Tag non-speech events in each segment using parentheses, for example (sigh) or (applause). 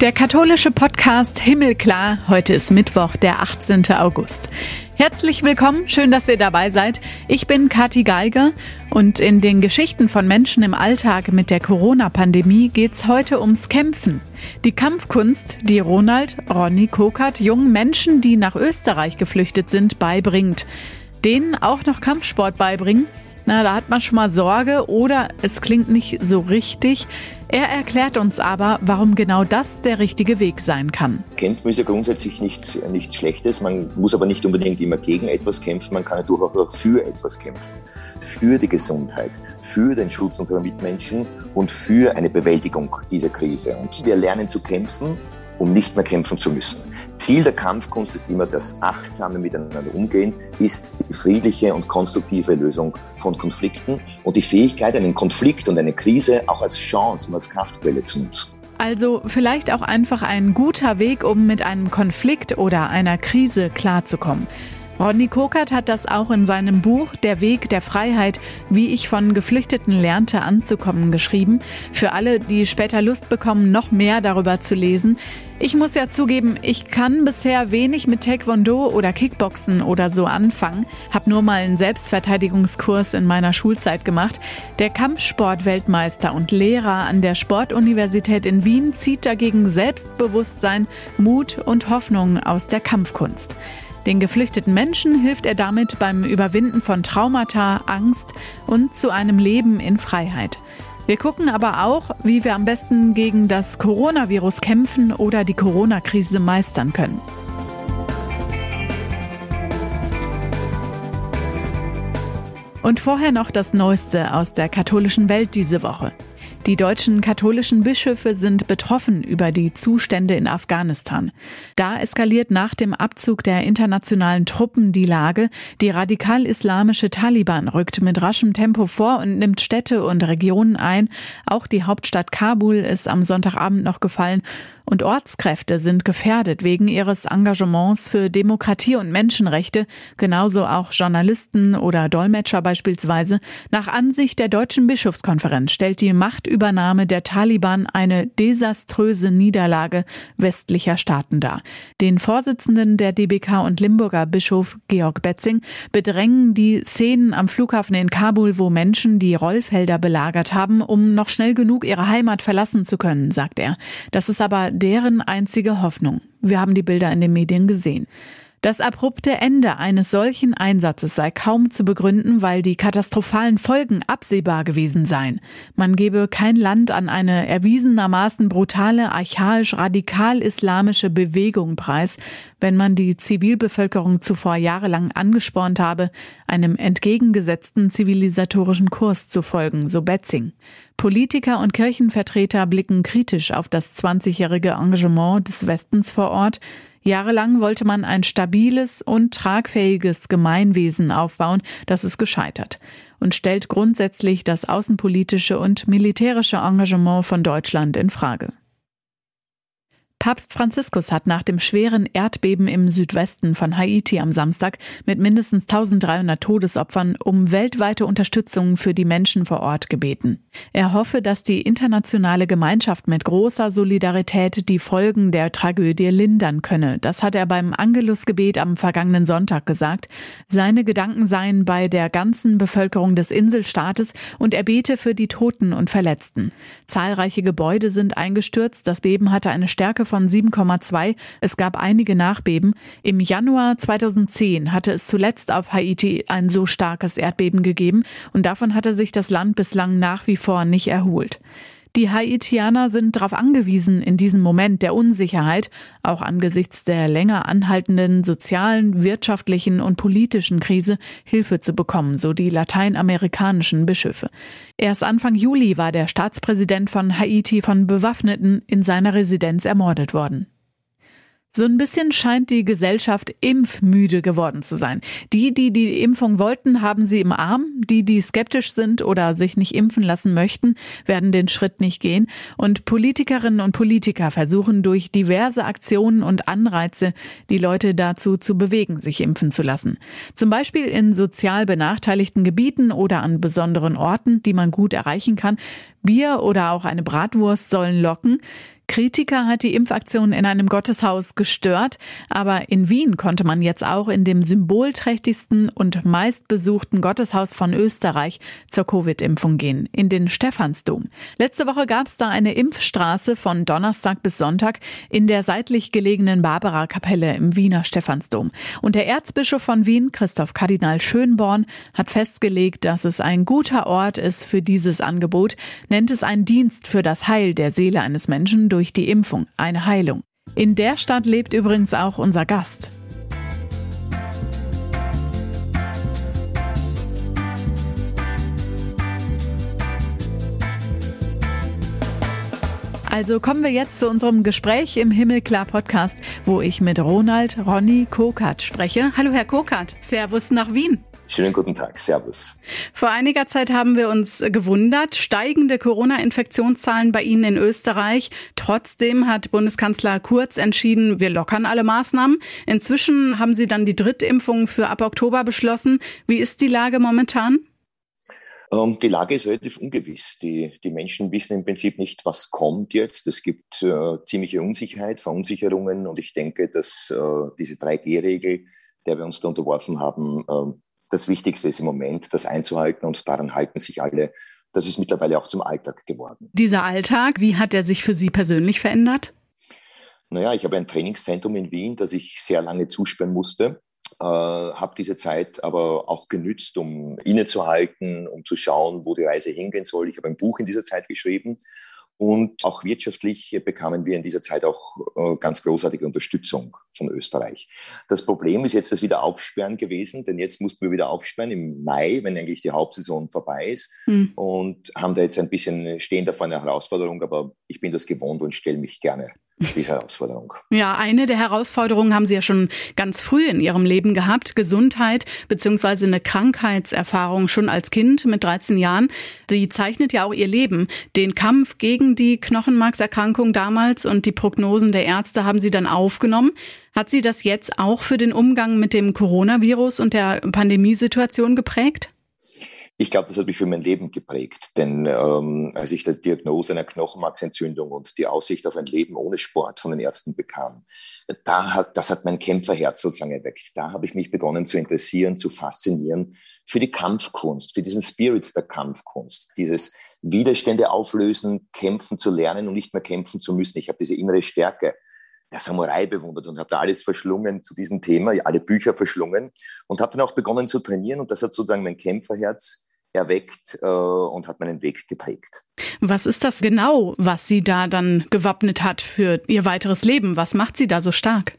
Der katholische Podcast Himmelklar. Heute ist Mittwoch, der 18. August. Herzlich willkommen, schön, dass ihr dabei seid. Ich bin Kathi Geiger und in den Geschichten von Menschen im Alltag mit der Corona-Pandemie geht's heute ums Kämpfen. Die Kampfkunst, die Ronald Ronny Kokert jungen Menschen, die nach Österreich geflüchtet sind, beibringt. Denen auch noch Kampfsport beibringen, na, da hat man schon mal Sorge oder es klingt nicht so richtig. Er erklärt uns aber, warum genau das der richtige Weg sein kann. Kämpfen ist ja grundsätzlich nichts, nichts Schlechtes. Man muss aber nicht unbedingt immer gegen etwas kämpfen. Man kann ja durchaus auch für etwas kämpfen. Für die Gesundheit, für den Schutz unserer Mitmenschen und für eine Bewältigung dieser Krise. Und wir lernen zu kämpfen, um nicht mehr kämpfen zu müssen. Ziel der Kampfkunst ist immer das achtsame Miteinander umgehen, ist die friedliche und konstruktive Lösung von Konflikten und die Fähigkeit, einen Konflikt und eine Krise auch als Chance und als Kraftquelle zu nutzen. Also vielleicht auch einfach ein guter Weg, um mit einem Konflikt oder einer Krise klarzukommen. Rodney Kokert hat das auch in seinem Buch Der Weg der Freiheit, wie ich von Geflüchteten lernte anzukommen, geschrieben. Für alle, die später Lust bekommen, noch mehr darüber zu lesen. Ich muss ja zugeben, ich kann bisher wenig mit Taekwondo oder Kickboxen oder so anfangen, Hab nur mal einen Selbstverteidigungskurs in meiner Schulzeit gemacht. Der Kampfsportweltmeister und Lehrer an der Sportuniversität in Wien zieht dagegen Selbstbewusstsein, Mut und Hoffnung aus der Kampfkunst. Den geflüchteten Menschen hilft er damit beim Überwinden von Traumata, Angst und zu einem Leben in Freiheit. Wir gucken aber auch, wie wir am besten gegen das Coronavirus kämpfen oder die Corona-Krise meistern können. Und vorher noch das Neueste aus der katholischen Welt diese Woche. Die deutschen katholischen Bischöfe sind betroffen über die Zustände in Afghanistan. Da eskaliert nach dem Abzug der internationalen Truppen die Lage. Die radikal-islamische Taliban rückt mit raschem Tempo vor und nimmt Städte und Regionen ein. Auch die Hauptstadt Kabul ist am Sonntagabend noch gefallen und Ortskräfte sind gefährdet wegen ihres Engagements für Demokratie und Menschenrechte, genauso auch Journalisten oder Dolmetscher beispielsweise. Nach Ansicht der Deutschen Bischofskonferenz stellt die Machtübernahme der Taliban eine desaströse Niederlage westlicher Staaten dar. Den Vorsitzenden der DBK und Limburger Bischof Georg Betzing bedrängen die Szenen am Flughafen in Kabul, wo Menschen die Rollfelder belagert haben, um noch schnell genug ihre Heimat verlassen zu können, sagt er. Das ist aber deren einzige Hoffnung. Wir haben die Bilder in den Medien gesehen. Das abrupte Ende eines solchen Einsatzes sei kaum zu begründen, weil die katastrophalen Folgen absehbar gewesen seien. Man gebe kein Land an eine erwiesenermaßen brutale, archaisch radikal-islamische Bewegung preis, wenn man die Zivilbevölkerung zuvor jahrelang angespornt habe, einem entgegengesetzten zivilisatorischen Kurs zu folgen, so Betzing. Politiker und Kirchenvertreter blicken kritisch auf das 20-jährige Engagement des Westens vor Ort, Jahrelang wollte man ein stabiles und tragfähiges Gemeinwesen aufbauen, das ist gescheitert und stellt grundsätzlich das außenpolitische und militärische Engagement von Deutschland in Frage. Papst Franziskus hat nach dem schweren Erdbeben im Südwesten von Haiti am Samstag mit mindestens 1300 Todesopfern um weltweite Unterstützung für die Menschen vor Ort gebeten. Er hoffe, dass die internationale Gemeinschaft mit großer Solidarität die Folgen der Tragödie lindern könne. Das hat er beim Angelusgebet am vergangenen Sonntag gesagt. Seine Gedanken seien bei der ganzen Bevölkerung des Inselstaates und er bete für die Toten und Verletzten. Zahlreiche Gebäude sind eingestürzt. Das Beben hatte eine Stärke von 7,2. Es gab einige Nachbeben. Im Januar 2010 hatte es zuletzt auf Haiti ein so starkes Erdbeben gegeben und davon hatte sich das Land bislang nach wie vor nicht erholt. Die Haitianer sind darauf angewiesen, in diesem Moment der Unsicherheit, auch angesichts der länger anhaltenden sozialen, wirtschaftlichen und politischen Krise, Hilfe zu bekommen, so die lateinamerikanischen Bischöfe. Erst Anfang Juli war der Staatspräsident von Haiti von Bewaffneten in seiner Residenz ermordet worden. So ein bisschen scheint die Gesellschaft impfmüde geworden zu sein. Die, die die Impfung wollten, haben sie im Arm. Die, die skeptisch sind oder sich nicht impfen lassen möchten, werden den Schritt nicht gehen. Und Politikerinnen und Politiker versuchen durch diverse Aktionen und Anreize, die Leute dazu zu bewegen, sich impfen zu lassen. Zum Beispiel in sozial benachteiligten Gebieten oder an besonderen Orten, die man gut erreichen kann. Bier oder auch eine Bratwurst sollen locken. Kritiker hat die Impfaktion in einem Gotteshaus gestört, aber in Wien konnte man jetzt auch in dem symbolträchtigsten und meistbesuchten Gotteshaus von Österreich zur Covid-Impfung gehen, in den Stephansdom. Letzte Woche gab es da eine Impfstraße von Donnerstag bis Sonntag in der seitlich gelegenen Barbara-Kapelle im Wiener Stephansdom. Und der Erzbischof von Wien, Christoph Kardinal Schönborn, hat festgelegt, dass es ein guter Ort ist für dieses Angebot, nennt es einen Dienst für das Heil der Seele eines Menschen durch durch die Impfung eine Heilung. In der Stadt lebt übrigens auch unser Gast. Also kommen wir jetzt zu unserem Gespräch im Himmelklar Podcast, wo ich mit Ronald Ronny Kokert spreche. Hallo Herr Kokert, Servus nach Wien. Schönen guten Tag, Servus. Vor einiger Zeit haben wir uns gewundert, steigende Corona-Infektionszahlen bei Ihnen in Österreich. Trotzdem hat Bundeskanzler Kurz entschieden, wir lockern alle Maßnahmen. Inzwischen haben Sie dann die Drittimpfung für ab Oktober beschlossen. Wie ist die Lage momentan? Ähm, die Lage ist relativ ungewiss. Die, die Menschen wissen im Prinzip nicht, was kommt jetzt. Es gibt äh, ziemliche Unsicherheit, Verunsicherungen und ich denke, dass äh, diese 3G-Regel, der wir uns da unterworfen haben, äh, das Wichtigste ist im Moment, das einzuhalten und daran halten sich alle. Das ist mittlerweile auch zum Alltag geworden. Dieser Alltag, wie hat er sich für Sie persönlich verändert? Naja, ich habe ein Trainingszentrum in Wien, das ich sehr lange zusperren musste. Äh, habe diese Zeit aber auch genützt, um innezuhalten, um zu schauen, wo die Reise hingehen soll. Ich habe ein Buch in dieser Zeit geschrieben und auch wirtschaftlich bekamen wir in dieser Zeit auch äh, ganz großartige Unterstützung von Österreich. Das Problem ist jetzt das Wiederaufsperren gewesen, denn jetzt mussten wir wieder aufsperren im Mai, wenn eigentlich die Hauptsaison vorbei ist. Mhm. Und haben da jetzt ein bisschen, stehen da vor einer Herausforderung, aber ich bin das gewohnt und stelle mich gerne diese Herausforderung. Ja, eine der Herausforderungen haben Sie ja schon ganz früh in Ihrem Leben gehabt. Gesundheit beziehungsweise eine Krankheitserfahrung schon als Kind mit 13 Jahren. Die zeichnet ja auch Ihr Leben. Den Kampf gegen die Knochenmarkserkrankung damals und die Prognosen der Ärzte haben Sie dann aufgenommen. Hat Sie das jetzt auch für den Umgang mit dem Coronavirus und der Pandemiesituation geprägt? Ich glaube, das hat mich für mein Leben geprägt, denn ähm, als ich die Diagnose einer Knochenmarksentzündung und die Aussicht auf ein Leben ohne Sport von den Ärzten bekam, da hat, das hat mein Kämpferherz sozusagen erweckt. Da habe ich mich begonnen zu interessieren, zu faszinieren für die Kampfkunst, für diesen Spirit der Kampfkunst, dieses Widerstände auflösen, kämpfen zu lernen und nicht mehr kämpfen zu müssen. Ich habe diese innere Stärke der Samurai bewundert und habe da alles verschlungen zu diesem Thema, alle Bücher verschlungen und habe dann auch begonnen zu trainieren und das hat sozusagen mein Kämpferherz erweckt äh, und hat meinen Weg geprägt. Was ist das genau, was Sie da dann gewappnet hat für Ihr weiteres Leben? Was macht Sie da so stark?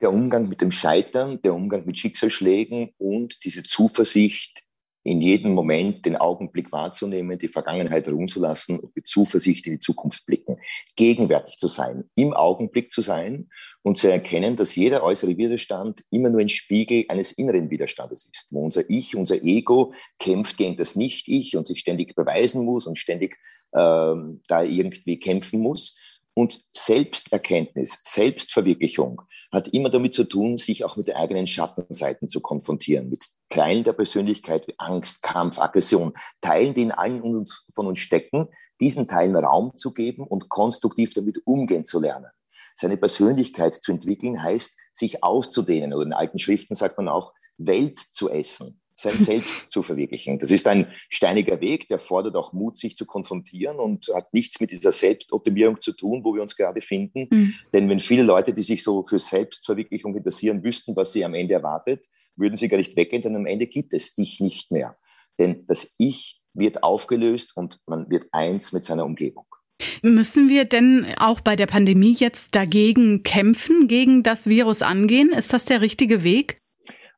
Der Umgang mit dem Scheitern, der Umgang mit Schicksalsschlägen und diese Zuversicht in jedem Moment den Augenblick wahrzunehmen, die Vergangenheit ruhen zu lassen und mit Zuversicht in die Zukunft blicken. Gegenwärtig zu sein, im Augenblick zu sein und zu erkennen, dass jeder äußere Widerstand immer nur ein Spiegel eines inneren Widerstandes ist, wo unser Ich, unser Ego kämpft gegen das Nicht-Ich und sich ständig beweisen muss und ständig ähm, da irgendwie kämpfen muss. Und Selbsterkenntnis, Selbstverwirklichung hat immer damit zu tun, sich auch mit den eigenen Schattenseiten zu konfrontieren, mit Teilen der Persönlichkeit wie Angst, Kampf, Aggression, Teilen, die in allen uns, von uns stecken, diesen Teilen Raum zu geben und konstruktiv damit umgehen zu lernen. Seine Persönlichkeit zu entwickeln heißt, sich auszudehnen oder in alten Schriften sagt man auch, Welt zu essen sein Selbst zu verwirklichen. Das ist ein steiniger Weg, der fordert auch Mut, sich zu konfrontieren und hat nichts mit dieser Selbstoptimierung zu tun, wo wir uns gerade finden. Mhm. Denn wenn viele Leute, die sich so für Selbstverwirklichung interessieren, wüssten, was sie am Ende erwartet, würden sie gar nicht weggehen, denn am Ende gibt es dich nicht mehr. Denn das Ich wird aufgelöst und man wird eins mit seiner Umgebung. Müssen wir denn auch bei der Pandemie jetzt dagegen kämpfen, gegen das Virus angehen? Ist das der richtige Weg?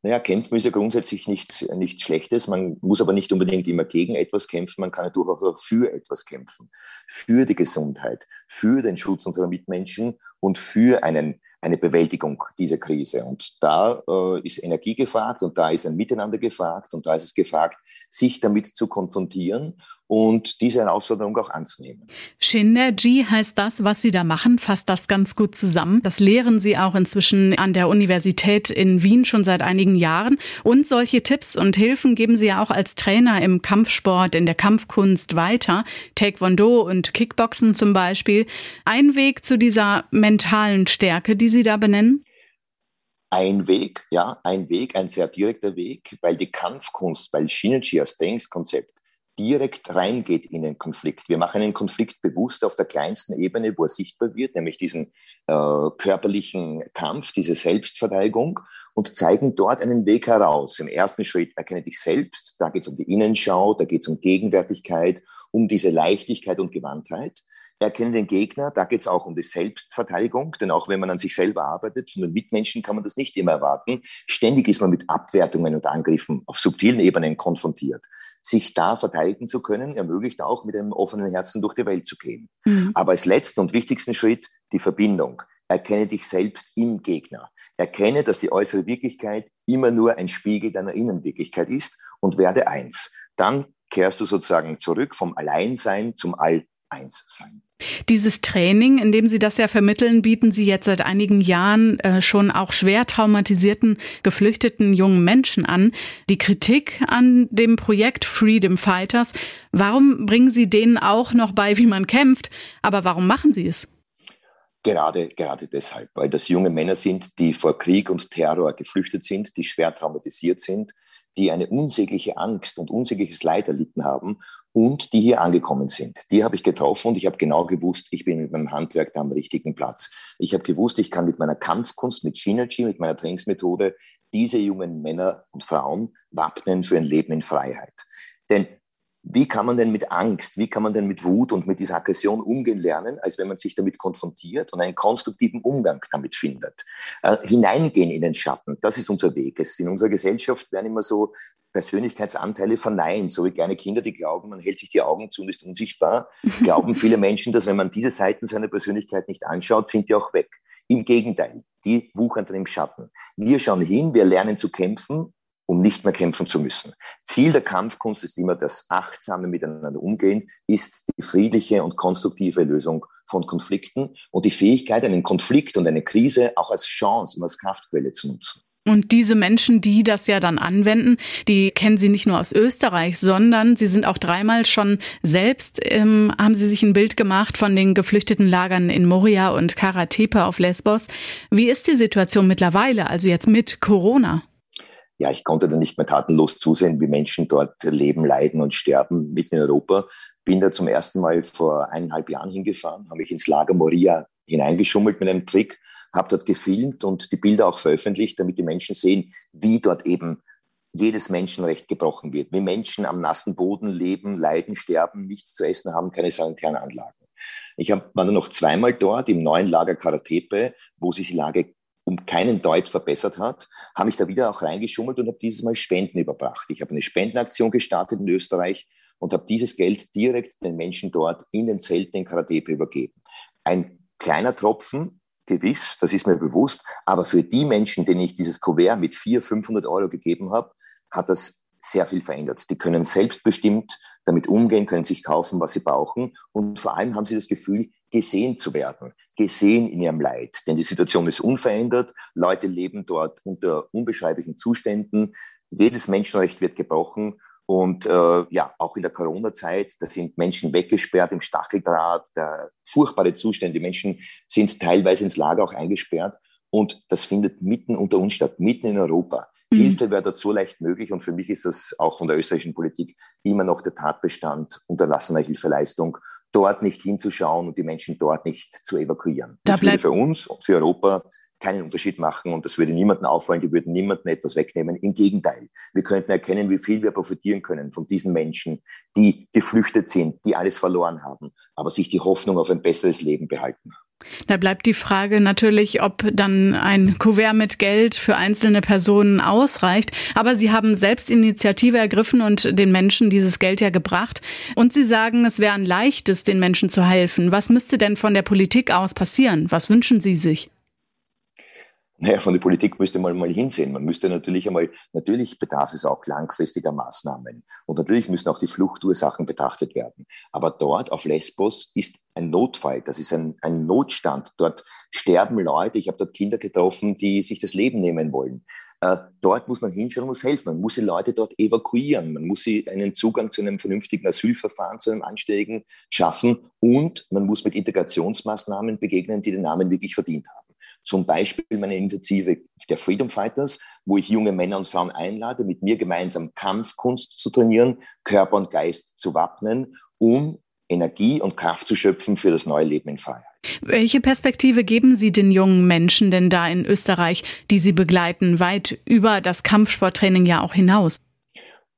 Naja, kämpfen ist ja grundsätzlich nichts, nichts Schlechtes. Man muss aber nicht unbedingt immer gegen etwas kämpfen. Man kann ja durchaus auch für etwas kämpfen. Für die Gesundheit, für den Schutz unserer Mitmenschen und für einen, eine Bewältigung dieser Krise. Und da äh, ist Energie gefragt und da ist ein Miteinander gefragt und da ist es gefragt, sich damit zu konfrontieren und diese Herausforderung auch anzunehmen. Synergy heißt das, was Sie da machen, fasst das ganz gut zusammen. Das lehren Sie auch inzwischen an der Universität in Wien schon seit einigen Jahren. Und solche Tipps und Hilfen geben Sie ja auch als Trainer im Kampfsport, in der Kampfkunst weiter. Taekwondo und Kickboxen zum Beispiel. Ein Weg zu dieser mentalen Stärke, die Sie da benennen? ein Weg, ja, ein Weg, ein sehr direkter Weg, weil die Kampfkunst, weil Shinergy als Trainingskonzept direkt reingeht in den Konflikt. Wir machen einen Konflikt bewusst auf der kleinsten Ebene, wo er sichtbar wird, nämlich diesen äh, körperlichen Kampf, diese Selbstverteidigung und zeigen dort einen Weg heraus. Im ersten Schritt erkenne dich selbst, da geht es um die Innenschau, da geht es um Gegenwärtigkeit, um diese Leichtigkeit und Gewandtheit. Erkenne den Gegner, da geht es auch um die Selbstverteidigung, denn auch wenn man an sich selber arbeitet, von den Mitmenschen kann man das nicht immer erwarten. Ständig ist man mit Abwertungen und Angriffen auf subtilen Ebenen konfrontiert. Sich da verteidigen zu können, ermöglicht auch mit einem offenen Herzen durch die Welt zu gehen. Mhm. Aber als letzten und wichtigsten Schritt die Verbindung. Erkenne dich selbst im Gegner. Erkenne, dass die äußere Wirklichkeit immer nur ein Spiegel deiner Innenwirklichkeit ist und werde eins. Dann kehrst du sozusagen zurück vom Alleinsein zum All eins sein. Dieses Training, in dem Sie das ja vermitteln, bieten Sie jetzt seit einigen Jahren äh, schon auch schwer traumatisierten, geflüchteten jungen Menschen an. Die Kritik an dem Projekt Freedom Fighters, warum bringen Sie denen auch noch bei, wie man kämpft? Aber warum machen Sie es? Gerade, gerade deshalb, weil das junge Männer sind, die vor Krieg und Terror geflüchtet sind, die schwer traumatisiert sind, die eine unsägliche Angst und unsägliches Leid erlitten haben und die hier angekommen sind. Die habe ich getroffen und ich habe genau gewusst, ich bin mit meinem Handwerk da am richtigen Platz. Ich habe gewusst, ich kann mit meiner Kampfkunst, mit Synergy, mit meiner Trainingsmethode diese jungen Männer und Frauen wappnen für ein Leben in Freiheit. Denn wie kann man denn mit Angst, wie kann man denn mit Wut und mit dieser Aggression umgehen lernen, als wenn man sich damit konfrontiert und einen konstruktiven Umgang damit findet? Äh, hineingehen in den Schatten, das ist unser Weg. Es, in unserer Gesellschaft werden immer so Persönlichkeitsanteile verneint, so wie kleine Kinder, die glauben, man hält sich die Augen zu und ist unsichtbar. (laughs) Glauben viele Menschen, dass wenn man diese Seiten seiner Persönlichkeit nicht anschaut, sind die auch weg. Im Gegenteil, die wuchern dann im Schatten. Wir schauen hin, wir lernen zu kämpfen um nicht mehr kämpfen zu müssen. Ziel der Kampfkunst ist immer das achtsame Miteinander umgehen, ist die friedliche und konstruktive Lösung von Konflikten und die Fähigkeit, einen Konflikt und eine Krise auch als Chance und als Kraftquelle zu nutzen. Und diese Menschen, die das ja dann anwenden, die kennen Sie nicht nur aus Österreich, sondern Sie sind auch dreimal schon selbst, ähm, haben Sie sich ein Bild gemacht von den geflüchteten Lagern in Moria und Karatepe auf Lesbos. Wie ist die Situation mittlerweile, also jetzt mit Corona? ja, ich konnte dann nicht mehr tatenlos zusehen, wie Menschen dort leben, leiden und sterben mitten in Europa. Bin da zum ersten Mal vor eineinhalb Jahren hingefahren, habe mich ins Lager Moria hineingeschummelt mit einem Trick, habe dort gefilmt und die Bilder auch veröffentlicht, damit die Menschen sehen, wie dort eben jedes Menschenrecht gebrochen wird, wie Menschen am nassen Boden leben, leiden, sterben, nichts zu essen haben, keine sanitären Anlagen. Ich hab, war dann noch zweimal dort im neuen Lager Karatepe, wo sich die Lage um keinen Deut verbessert hat, habe ich da wieder auch reingeschummelt und habe dieses Mal Spenden überbracht. Ich habe eine Spendenaktion gestartet in Österreich und habe dieses Geld direkt den Menschen dort in den Zelten in Karatepe übergeben. Ein kleiner Tropfen, gewiss, das ist mir bewusst, aber für die Menschen, denen ich dieses Kuvert mit 400, 500 Euro gegeben habe, hat das sehr viel verändert. Die können selbstbestimmt damit umgehen, können sich kaufen, was sie brauchen. Und vor allem haben sie das Gefühl, gesehen zu werden, gesehen in ihrem Leid. Denn die Situation ist unverändert. Leute leben dort unter unbeschreiblichen Zuständen. Jedes Menschenrecht wird gebrochen. Und äh, ja, auch in der Corona-Zeit, da sind Menschen weggesperrt im Stacheldraht, der furchtbare Zustände. Die Menschen sind teilweise ins Lager auch eingesperrt. Und das findet mitten unter uns statt, mitten in Europa. Mhm. Hilfe wäre dort so leicht möglich und für mich ist das auch von der österreichischen Politik immer noch der Tatbestand unterlassener Hilfeleistung, dort nicht hinzuschauen und die Menschen dort nicht zu evakuieren. Da das würde für uns und für Europa keinen Unterschied machen und das würde niemandem auffallen, die würden niemandem etwas wegnehmen. Im Gegenteil, wir könnten erkennen, wie viel wir profitieren können von diesen Menschen, die geflüchtet sind, die alles verloren haben, aber sich die Hoffnung auf ein besseres Leben behalten. Da bleibt die Frage natürlich, ob dann ein Kuvert mit Geld für einzelne Personen ausreicht. Aber Sie haben selbst Initiative ergriffen und den Menschen dieses Geld ja gebracht. Und Sie sagen, es wäre ein leichtes, den Menschen zu helfen. Was müsste denn von der Politik aus passieren? Was wünschen Sie sich? Naja, von der Politik müsste man mal hinsehen. Man müsste natürlich einmal, natürlich bedarf es auch langfristiger Maßnahmen. Und natürlich müssen auch die Fluchtursachen betrachtet werden. Aber dort auf Lesbos ist ein Notfall, das ist ein, ein Notstand. Dort sterben Leute. Ich habe dort Kinder getroffen, die sich das Leben nehmen wollen. Äh, dort muss man hinschauen, muss helfen. Man muss die Leute dort evakuieren. Man muss sie einen Zugang zu einem vernünftigen Asylverfahren, zu einem anständigen schaffen. Und man muss mit Integrationsmaßnahmen begegnen, die den Namen wirklich verdient haben. Zum Beispiel meine Initiative der Freedom Fighters, wo ich junge Männer und Frauen einlade, mit mir gemeinsam Kampfkunst zu trainieren, Körper und Geist zu wappnen, um Energie und Kraft zu schöpfen für das neue Leben in Freiheit. Welche Perspektive geben Sie den jungen Menschen denn da in Österreich, die Sie begleiten, weit über das Kampfsporttraining ja auch hinaus?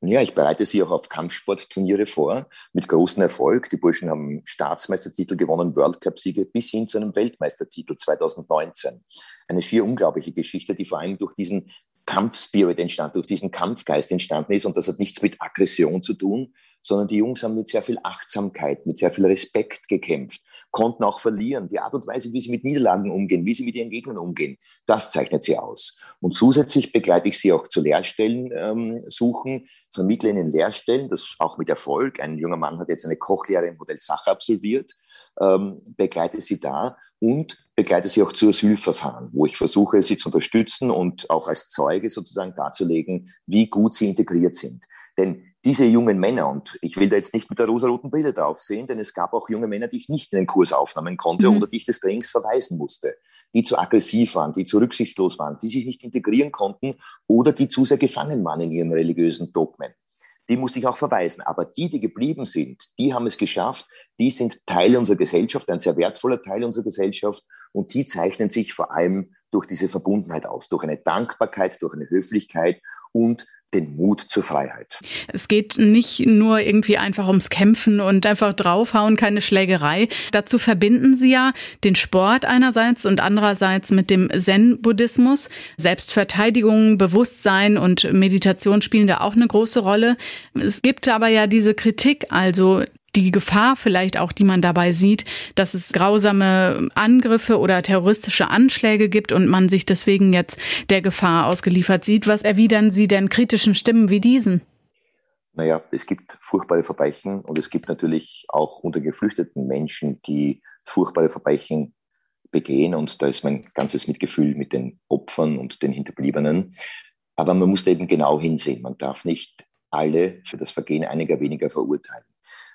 Ja, ich bereite sie auch auf Kampfsportturniere vor, mit großem Erfolg. Die Burschen haben Staatsmeistertitel gewonnen, World Cup-Siege bis hin zu einem Weltmeistertitel 2019. Eine schier unglaubliche Geschichte, die vor allem durch diesen Kampfspirit entstanden, durch diesen Kampfgeist entstanden ist. Und das hat nichts mit Aggression zu tun, sondern die Jungs haben mit sehr viel Achtsamkeit, mit sehr viel Respekt gekämpft, konnten auch verlieren. Die Art und Weise, wie sie mit Niederlagen umgehen, wie sie mit ihren Gegnern umgehen, das zeichnet sie aus. Und zusätzlich begleite ich sie auch zu Lehrstellen ähm, suchen, vermittle ihnen Lehrstellen, das auch mit Erfolg. Ein junger Mann hat jetzt eine Kochlehre im Modell Sache absolviert, ähm, begleite sie da und begleite sie auch zu Asylverfahren, wo ich versuche, sie zu unterstützen und auch als Zeuge sozusagen darzulegen, wie gut sie integriert sind. Denn diese jungen Männer, und ich will da jetzt nicht mit der rosaroten Brille drauf sehen, denn es gab auch junge Männer, die ich nicht in den Kurs aufnehmen konnte mhm. oder die ich des Trainings verweisen musste, die zu aggressiv waren, die zu rücksichtslos waren, die sich nicht integrieren konnten oder die zu sehr gefangen waren in ihren religiösen Dogmen. Die musste ich auch verweisen. Aber die, die geblieben sind, die haben es geschafft, die sind Teil unserer Gesellschaft, ein sehr wertvoller Teil unserer Gesellschaft und die zeichnen sich vor allem durch diese Verbundenheit aus, durch eine Dankbarkeit, durch eine Höflichkeit und den Mut zur Freiheit. Es geht nicht nur irgendwie einfach ums Kämpfen und einfach draufhauen, keine Schlägerei. Dazu verbinden Sie ja den Sport einerseits und andererseits mit dem Zen-Buddhismus. Selbstverteidigung, Bewusstsein und Meditation spielen da auch eine große Rolle. Es gibt aber ja diese Kritik, also die Gefahr vielleicht auch, die man dabei sieht, dass es grausame Angriffe oder terroristische Anschläge gibt und man sich deswegen jetzt der Gefahr ausgeliefert sieht. Was erwidern Sie denn kritischen Stimmen wie diesen? Naja, es gibt furchtbare Verbrechen und es gibt natürlich auch unter geflüchteten Menschen, die furchtbare Verbrechen begehen und da ist mein ganzes Mitgefühl mit den Opfern und den Hinterbliebenen. Aber man muss da eben genau hinsehen. Man darf nicht alle für das Vergehen einiger weniger verurteilen.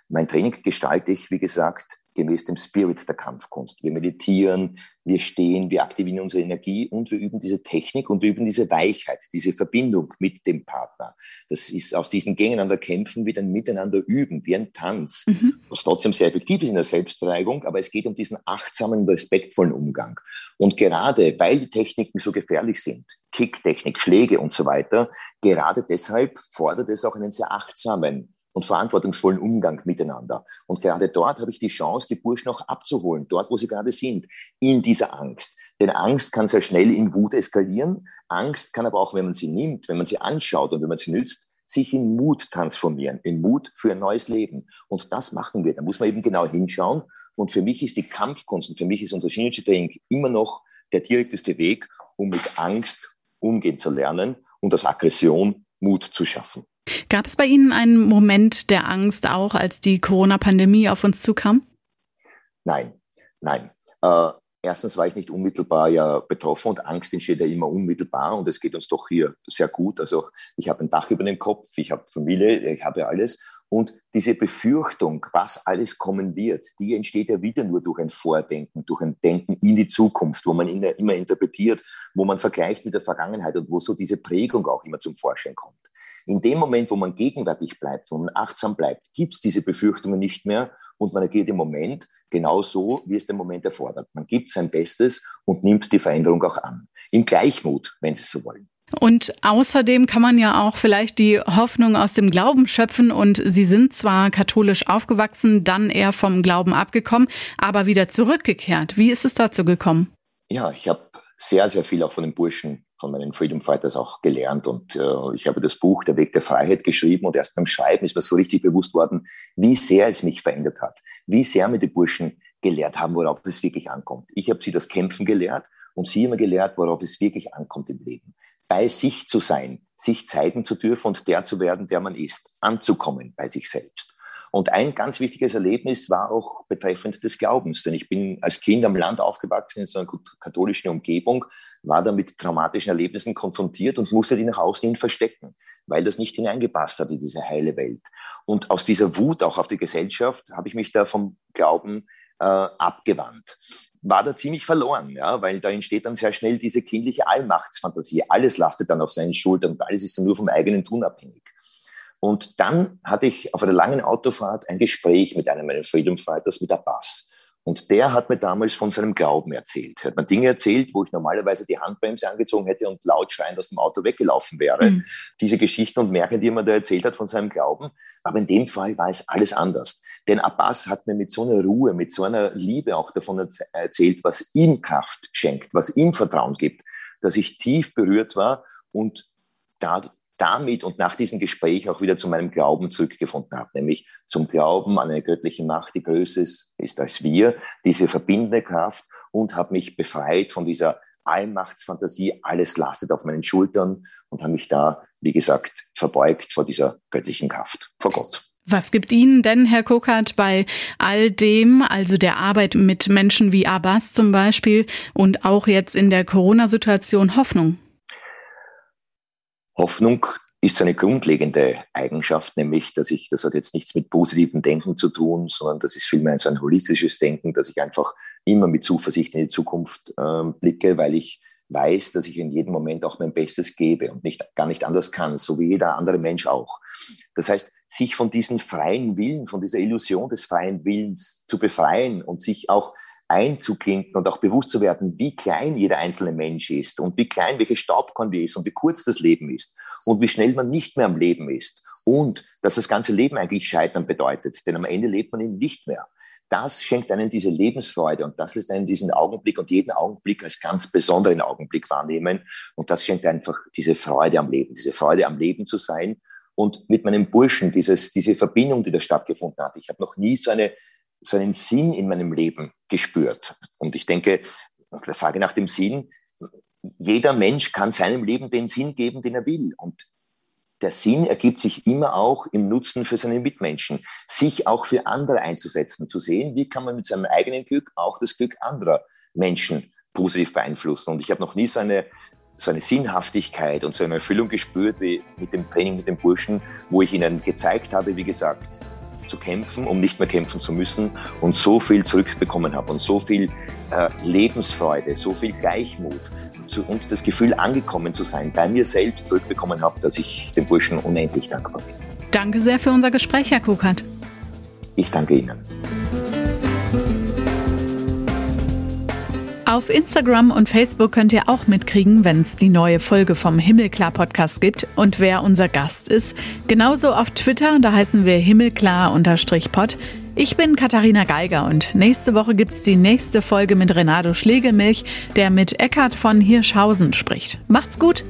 Mein Training gestalte ich, wie gesagt, gemäß dem Spirit der Kampfkunst. Wir meditieren, wir stehen, wir aktivieren unsere Energie und wir üben diese Technik und wir üben diese Weichheit, diese Verbindung mit dem Partner. Das ist aus diesen Gegeneinander kämpfen, wie ein Miteinander üben, wie ein Tanz, mhm. was trotzdem sehr effektiv ist in der Selbstverteidigung, aber es geht um diesen achtsamen, respektvollen Umgang. Und gerade weil die Techniken so gefährlich sind, Kicktechnik, Schläge und so weiter, gerade deshalb fordert es auch einen sehr achtsamen und verantwortungsvollen Umgang miteinander. Und gerade dort habe ich die Chance, die Burschen auch abzuholen, dort, wo sie gerade sind, in dieser Angst. Denn Angst kann sehr schnell in Wut eskalieren. Angst kann aber auch, wenn man sie nimmt, wenn man sie anschaut und wenn man sie nützt, sich in Mut transformieren, in Mut für ein neues Leben. Und das machen wir. Da muss man eben genau hinschauen. Und für mich ist die Kampfkunst und für mich ist unser Shinuchi Training immer noch der direkteste Weg, um mit Angst umgehen zu lernen und aus Aggression Mut zu schaffen. Gab es bei Ihnen einen Moment der Angst auch, als die Corona-Pandemie auf uns zukam? Nein, nein. Äh, erstens war ich nicht unmittelbar ja betroffen und Angst entsteht ja immer unmittelbar und es geht uns doch hier sehr gut. Also ich habe ein Dach über den Kopf, ich habe Familie, ich habe alles und diese Befürchtung, was alles kommen wird, die entsteht ja wieder nur durch ein Vordenken, durch ein Denken in die Zukunft, wo man immer interpretiert, wo man vergleicht mit der Vergangenheit und wo so diese Prägung auch immer zum Vorschein kommt. In dem Moment, wo man gegenwärtig bleibt, wo man achtsam bleibt, gibt es diese Befürchtungen nicht mehr und man agiert im Moment genauso, wie es der Moment erfordert. Man gibt sein Bestes und nimmt die Veränderung auch an. Im Gleichmut, wenn Sie so wollen. Und außerdem kann man ja auch vielleicht die Hoffnung aus dem Glauben schöpfen. Und Sie sind zwar katholisch aufgewachsen, dann eher vom Glauben abgekommen, aber wieder zurückgekehrt. Wie ist es dazu gekommen? Ja, ich habe sehr, sehr viel auch von den Burschen, von meinen Freedom Fighters auch gelernt. Und äh, ich habe das Buch Der Weg der Freiheit geschrieben und erst beim Schreiben ist mir so richtig bewusst worden, wie sehr es mich verändert hat, wie sehr mir die Burschen gelehrt haben, worauf es wirklich ankommt. Ich habe sie das Kämpfen gelehrt und sie immer gelehrt, worauf es wirklich ankommt im Leben. Bei sich zu sein, sich zeigen zu dürfen und der zu werden, der man ist, anzukommen bei sich selbst. Und ein ganz wichtiges Erlebnis war auch betreffend des Glaubens, denn ich bin als Kind am Land aufgewachsen in so einer katholischen Umgebung, war da mit traumatischen Erlebnissen konfrontiert und musste die nach außen hin verstecken, weil das nicht hineingepasst hat in diese heile Welt. Und aus dieser Wut auch auf die Gesellschaft habe ich mich da vom Glauben äh, abgewandt war da ziemlich verloren, ja, weil da entsteht dann sehr schnell diese kindliche Allmachtsfantasie. Alles lastet dann auf seinen Schultern und alles ist dann nur vom eigenen Tun abhängig. Und dann hatte ich auf einer langen Autofahrt ein Gespräch mit einem meiner Freedom Fighters, mit Abbas. Und der hat mir damals von seinem Glauben erzählt. Er hat mir Dinge erzählt, wo ich normalerweise die Handbremse angezogen hätte und laut schreiend aus dem Auto weggelaufen wäre. Mhm. Diese Geschichten und Märchen, die er mir da erzählt hat von seinem Glauben. Aber in dem Fall war es alles anders. Denn Abbas hat mir mit so einer Ruhe, mit so einer Liebe auch davon erzählt, was ihm Kraft schenkt, was ihm Vertrauen gibt, dass ich tief berührt war und da, damit und nach diesem Gespräch auch wieder zu meinem Glauben zurückgefunden habe, nämlich zum Glauben an eine göttliche Macht, die größer ist als wir, diese verbindende Kraft und habe mich befreit von dieser Allmachtsfantasie, alles lastet auf meinen Schultern und habe mich da, wie gesagt, verbeugt vor dieser göttlichen Kraft, vor Gott. Was gibt Ihnen denn, Herr Kokert, bei all dem, also der Arbeit mit Menschen wie Abbas zum Beispiel und auch jetzt in der Corona-Situation Hoffnung? Hoffnung ist eine grundlegende Eigenschaft, nämlich, dass ich, das hat jetzt nichts mit positivem Denken zu tun, sondern das ist vielmehr so ein holistisches Denken, dass ich einfach immer mit Zuversicht in die Zukunft äh, blicke, weil ich weiß, dass ich in jedem Moment auch mein Bestes gebe und nicht, gar nicht anders kann, so wie jeder andere Mensch auch. Das heißt, sich von diesem freien Willen, von dieser Illusion des freien Willens zu befreien und sich auch einzuklinken und auch bewusst zu werden, wie klein jeder einzelne Mensch ist und wie klein welche Staubkorn ist und wie kurz das Leben ist und wie schnell man nicht mehr am Leben ist und dass das ganze Leben eigentlich Scheitern bedeutet, denn am Ende lebt man ihn nicht mehr. Das schenkt einem diese Lebensfreude und das lässt einem diesen Augenblick und jeden Augenblick als ganz besonderen Augenblick wahrnehmen und das schenkt einfach diese Freude am Leben, diese Freude am Leben zu sein und mit meinem Burschen dieses, diese Verbindung, die da stattgefunden hat. Ich habe noch nie so eine so einen Sinn in meinem Leben gespürt. Und ich denke, der Frage nach dem Sinn, jeder Mensch kann seinem Leben den Sinn geben, den er will. Und der Sinn ergibt sich immer auch im Nutzen für seine Mitmenschen, sich auch für andere einzusetzen, zu sehen, wie kann man mit seinem eigenen Glück auch das Glück anderer Menschen positiv beeinflussen. Und ich habe noch nie so eine, so eine Sinnhaftigkeit und so eine Erfüllung gespürt wie mit dem Training mit den Burschen, wo ich ihnen gezeigt habe, wie gesagt, zu kämpfen, um nicht mehr kämpfen zu müssen und so viel zurückbekommen habe und so viel äh, Lebensfreude, so viel Gleichmut zu, und das Gefühl angekommen zu sein, bei mir selbst zurückbekommen habe, dass ich den Burschen unendlich dankbar bin. Danke sehr für unser Gespräch, Herr Kukert. Ich danke Ihnen. Auf Instagram und Facebook könnt ihr auch mitkriegen, wenn es die neue Folge vom Himmelklar Podcast gibt und wer unser Gast ist. Genauso auf Twitter, da heißen wir Himmelklar-Pod. Ich bin Katharina Geiger und nächste Woche gibt es die nächste Folge mit Renato Schlegelmilch, der mit Eckhard von Hirschhausen spricht. Macht's gut!